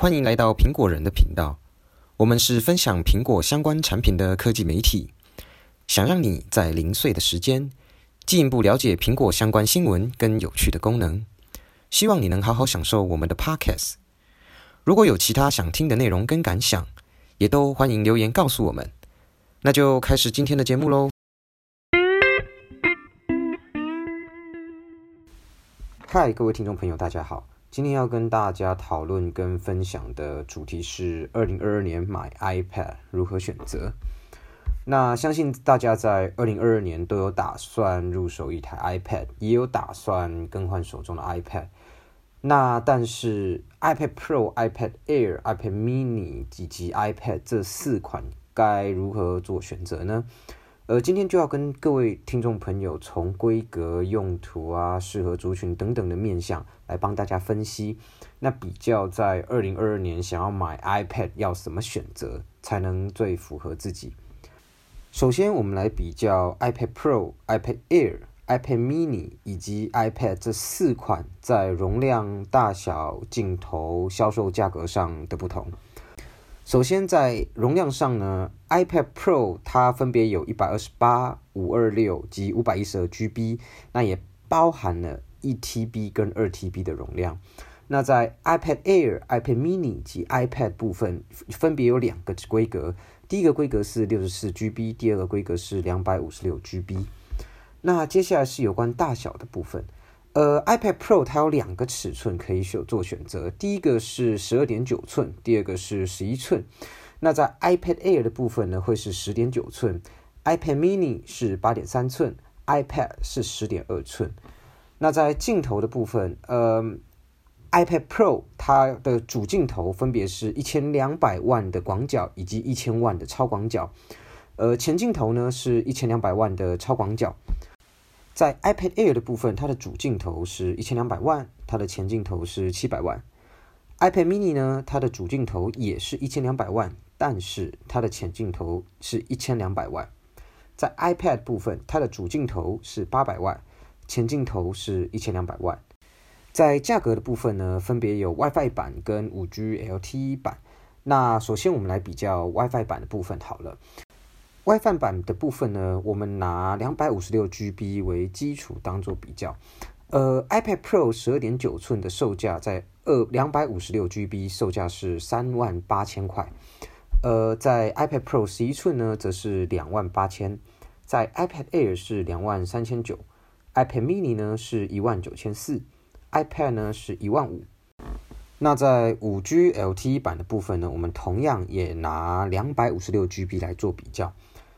欢迎来到苹果人的频道。我们是分享苹果相关产品的科技媒体，想让你在零碎的时间进一步了解苹果相关新闻跟有趣的功能。希望你能好好享受我们的 Podcast。如果有其他想听的内容跟感想，也都欢迎留言告诉我们。那就开始今天的节目喽。嗨，各位听众朋友，大家好。今天要跟大家讨论跟分享的主题是二零二二年买 iPad 如何选择。那相信大家在二零二二年都有打算入手一台 iPad，也有打算更换手中的 iPad。那但是 iPad Pro、iPad Air、iPad Mini 以及 iPad 这四款该如何做选择呢？呃，今天就要跟各位听众朋友从规格、用途啊、适合族群等等的面向来帮大家分析。那比较在二零二二年想要买 iPad 要怎么选择才能最符合自己？首先，我们来比较 iPad Pro、iPad Air、iPad Mini 以及 iPad 这四款在容量、大小、镜头、销售价格上的不同。首先，在容量上呢，iPad Pro 它分别有一百二十八、五二六及五百一十二 GB，那也包含了一 TB 跟二 TB 的容量。那在 iPad Air、iPad Mini 及 iPad 部分，分别有两个规格，第一个规格是六十四 GB，第二个规格是两百五十六 GB。那接下来是有关大小的部分。呃，iPad Pro 它有两个尺寸可以选做选择，第一个是十二点九寸，第二个是十一寸。那在 iPad Air 的部分呢，会是十点九寸；iPad Mini 是八点三寸；iPad 是十点二寸。那在镜头的部分，呃，iPad Pro 它的主镜头分别是一千两百万的广角以及一千万的超广角，呃，前镜头呢是一千两百万的超广角。在 iPad Air 的部分，它的主镜头是一千两百万，它的前镜头是七百万。iPad Mini 呢，它的主镜头也是一千两百万，但是它的前镜头是一千两百万。在 iPad 部分，它的主镜头是八百万，前镜头是一千两百万。在价格的部分呢，分别有 WiFi 版跟五 G LTE 版。那首先我们来比较 WiFi 版的部分好了。WiFi 版的部分呢，我们拿两百五十六 GB 为基础当做比较。呃，iPad Pro 十二点九寸的售价在二两百五十六 GB，售价是三万八千块。呃，在 iPad Pro 十一寸呢，则是两万八千。在 iPad Air 是两万三千九，iPad Mini 呢是一万九千四，iPad 呢是一万五。那在五 G LTE 版的部分呢，我们同样也拿两百五十六 GB 来做比较。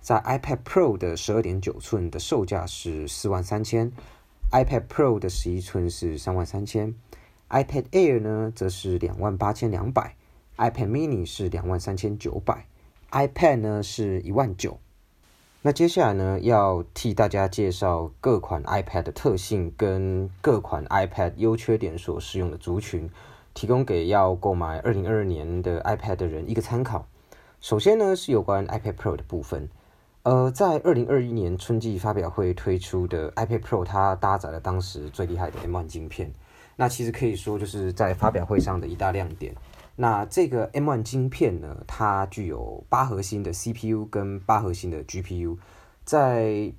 在 iPad Pro 的十二点九寸的售价是四万三千，iPad Pro 的十一寸是三万三千，iPad Air 呢则是两万八千两百，iPad Mini 是两万三千九百，iPad 呢是一万九。那接下来呢，要替大家介绍各款 iPad 的特性跟各款 iPad 优缺点所适用的族群，提供给要购买二零二二年的 iPad 的人一个参考。首先呢，是有关 iPad Pro 的部分。呃，在二零二一年春季发表会推出的 iPad Pro，它搭载了当时最厉害的 M1 晶片。那其实可以说就是在发表会上的一大亮点。那这个 M1 晶片呢，它具有八核心的 CPU 跟八核心的 GPU，在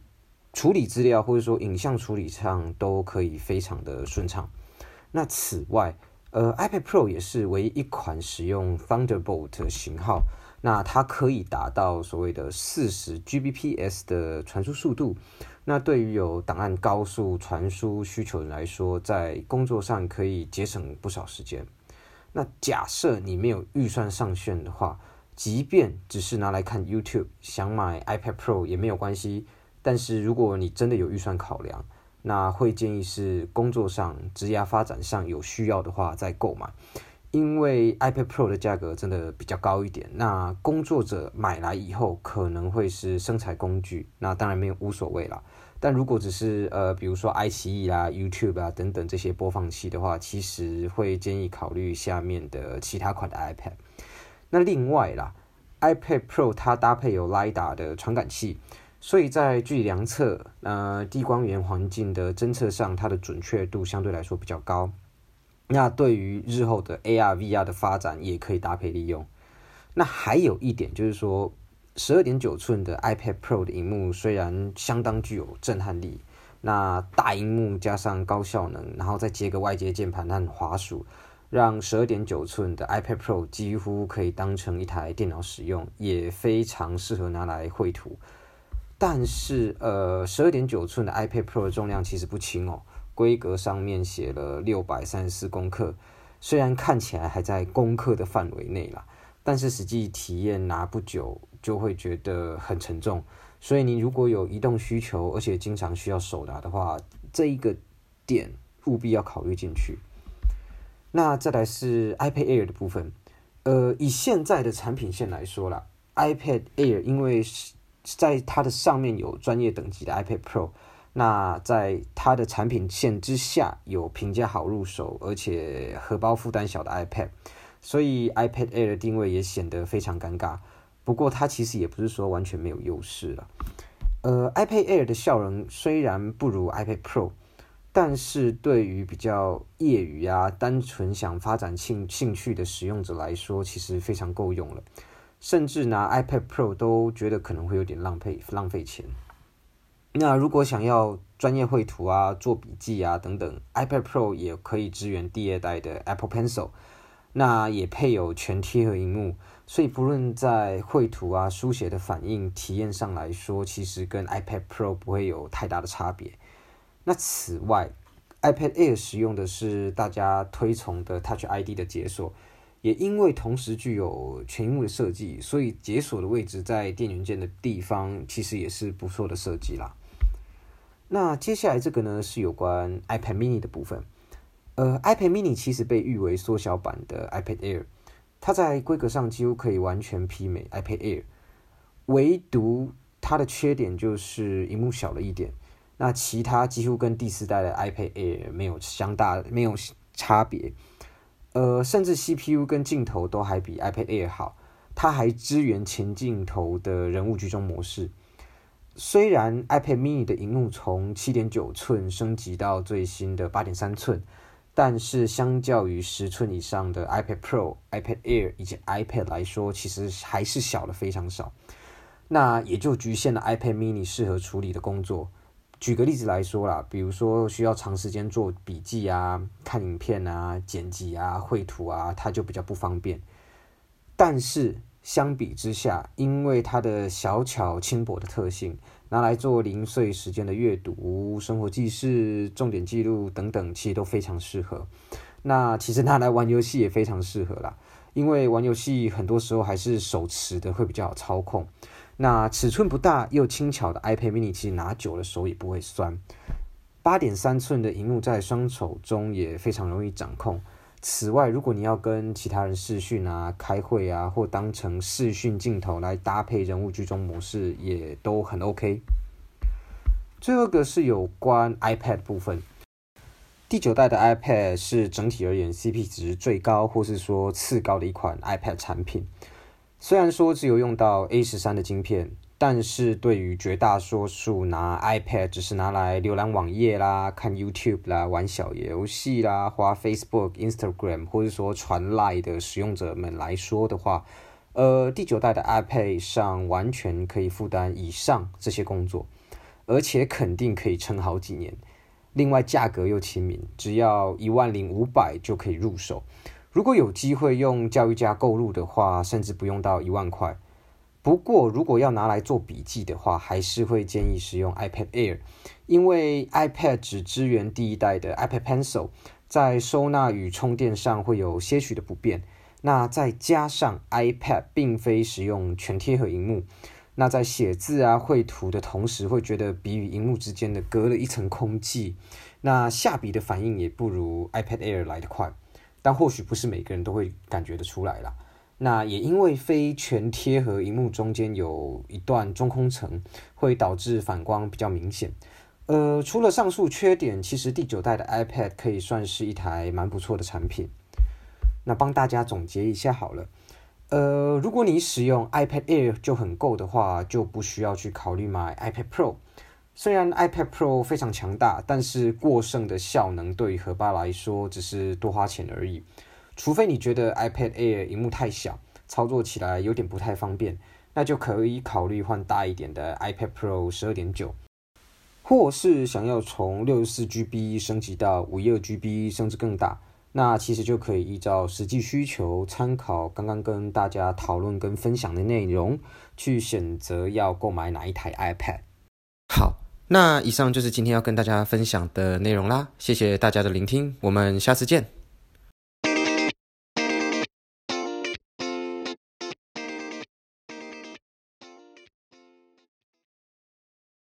处理资料或者说影像处理上都可以非常的顺畅。那此外，呃，iPad Pro 也是唯一一款使用 Thunderbolt 型号。那它可以达到所谓的四十 Gbps 的传输速度。那对于有档案高速传输需求人来说，在工作上可以节省不少时间。那假设你没有预算上限的话，即便只是拿来看 YouTube，想买 iPad Pro 也没有关系。但是如果你真的有预算考量，那会建议是工作上、职业发展上有需要的话再购买。因为 iPad Pro 的价格真的比较高一点，那工作者买来以后可能会是生产工具，那当然没有无所谓啦。但如果只是呃，比如说爱奇艺啦、YouTube 啊等等这些播放器的话，其实会建议考虑下面的其他款的 iPad。那另外啦，iPad Pro 它搭配有 LiDAR 的传感器，所以在距离量测、呃低光源环境的侦测上，它的准确度相对来说比较高。那对于日后的 AR、VR 的发展也可以搭配利用。那还有一点就是说，十二点九寸的 iPad Pro 的荧幕虽然相当具有震撼力，那大荧幕加上高效能，然后再接个外接键盘和滑鼠，让十二点九寸的 iPad Pro 几乎可以当成一台电脑使用，也非常适合拿来绘图。但是，呃，十二点九寸的 iPad Pro 的重量其实不轻哦，规格上面写了六百三十四公克，虽然看起来还在公克的范围内啦。但是实际体验拿不久就会觉得很沉重，所以你如果有移动需求，而且经常需要手拿的话，这一个点务必要考虑进去。那再来是 iPad Air 的部分，呃，以现在的产品线来说啦 iPad Air 因为是在它的上面有专业等级的 iPad Pro，那在它的产品线之下有评价好入手，而且荷包负担小的 iPad。所以 iPad Air 的定位也显得非常尴尬。不过它其实也不是说完全没有优势了。呃，iPad Air 的效能虽然不如 iPad Pro，但是对于比较业余啊、单纯想发展兴兴趣的使用者来说，其实非常够用了。甚至拿 iPad Pro 都觉得可能会有点浪费浪费钱。那如果想要专业绘图啊、做笔记啊等等，iPad Pro 也可以支援第二代的 Apple Pencil。那也配有全贴合荧幕，所以不论在绘图啊、书写的反应体验上来说，其实跟 iPad Pro 不会有太大的差别。那此外，iPad Air 使用的是大家推崇的 Touch ID 的解锁，也因为同时具有全荧幕的设计，所以解锁的位置在电源键的地方，其实也是不错的设计啦。那接下来这个呢，是有关 iPad Mini 的部分。呃，iPad Mini 其实被誉为缩小版的 iPad Air，它在规格上几乎可以完全媲美 iPad Air，唯独它的缺点就是荧幕小了一点。那其他几乎跟第四代的 iPad Air 没有相大，没有差别。呃，甚至 CPU 跟镜头都还比 iPad Air 好，它还支援前镜头的人物居中模式。虽然 iPad Mini 的荧幕从七点九寸升级到最新的八点三寸。但是，相较于十寸以上的 iPad Pro、iPad Air 以及 iPad 来说，其实还是小了非常少。那也就局限了 iPad Mini 适合处理的工作。举个例子来说啦，比如说需要长时间做笔记啊、看影片啊、剪辑啊、绘图啊，它就比较不方便。但是相比之下，因为它的小巧轻薄的特性。拿来做零碎时间的阅读、生活记事、重点记录等等，其实都非常适合。那其实拿来玩游戏也非常适合啦，因为玩游戏很多时候还是手持的会比较好操控。那尺寸不大又轻巧的 iPad Mini，其实拿久了手也不会酸。八点三寸的荧幕在双手中也非常容易掌控。此外，如果你要跟其他人视讯啊、开会啊，或当成视讯镜头来搭配人物居中模式，也都很 OK。最后一个是有关 iPad 部分，第九代的 iPad 是整体而言 CP 值最高，或是说次高的一款 iPad 产品。虽然说只有用到 A 十三的晶片。但是对于绝大多数拿 iPad 只是拿来浏览网页啦、看 YouTube 啦、玩小游戏啦、花 Facebook、Instagram 或者说传 Line 的使用者们来说的话，呃，第九代的 iPad 上完全可以负担以上这些工作，而且肯定可以撑好几年。另外价格又亲民，只要一万零五百就可以入手。如果有机会用教育家购入的话，甚至不用到一万块。不过，如果要拿来做笔记的话，还是会建议使用 iPad Air，因为 iPad 只支援第一代的 iPad Pencil，在收纳与充电上会有些许的不便。那再加上 iPad 并非使用全贴合荧幕，那在写字啊、绘图的同时，会觉得笔与荧幕之间的隔了一层空气。那下笔的反应也不如 iPad Air 来得快，但或许不是每个人都会感觉得出来啦。那也因为非全贴合荧幕中间有一段中空层，会导致反光比较明显。呃，除了上述缺点，其实第九代的 iPad 可以算是一台蛮不错的产品。那帮大家总结一下好了。呃，如果你使用 iPad Air 就很够的话，就不需要去考虑买 iPad Pro。虽然 iPad Pro 非常强大，但是过剩的效能对于荷巴来说只是多花钱而已。除非你觉得 iPad Air 荧幕太小，操作起来有点不太方便，那就可以考虑换大一点的 iPad Pro 十二点九，或是想要从六十四 GB 升级到五一二 GB 甚至更大，那其实就可以依照实际需求，参考刚刚跟大家讨论跟分享的内容，去选择要购买哪一台 iPad。那以上就是今天要跟大家分享的内容啦，谢谢大家的聆听，我们下次见。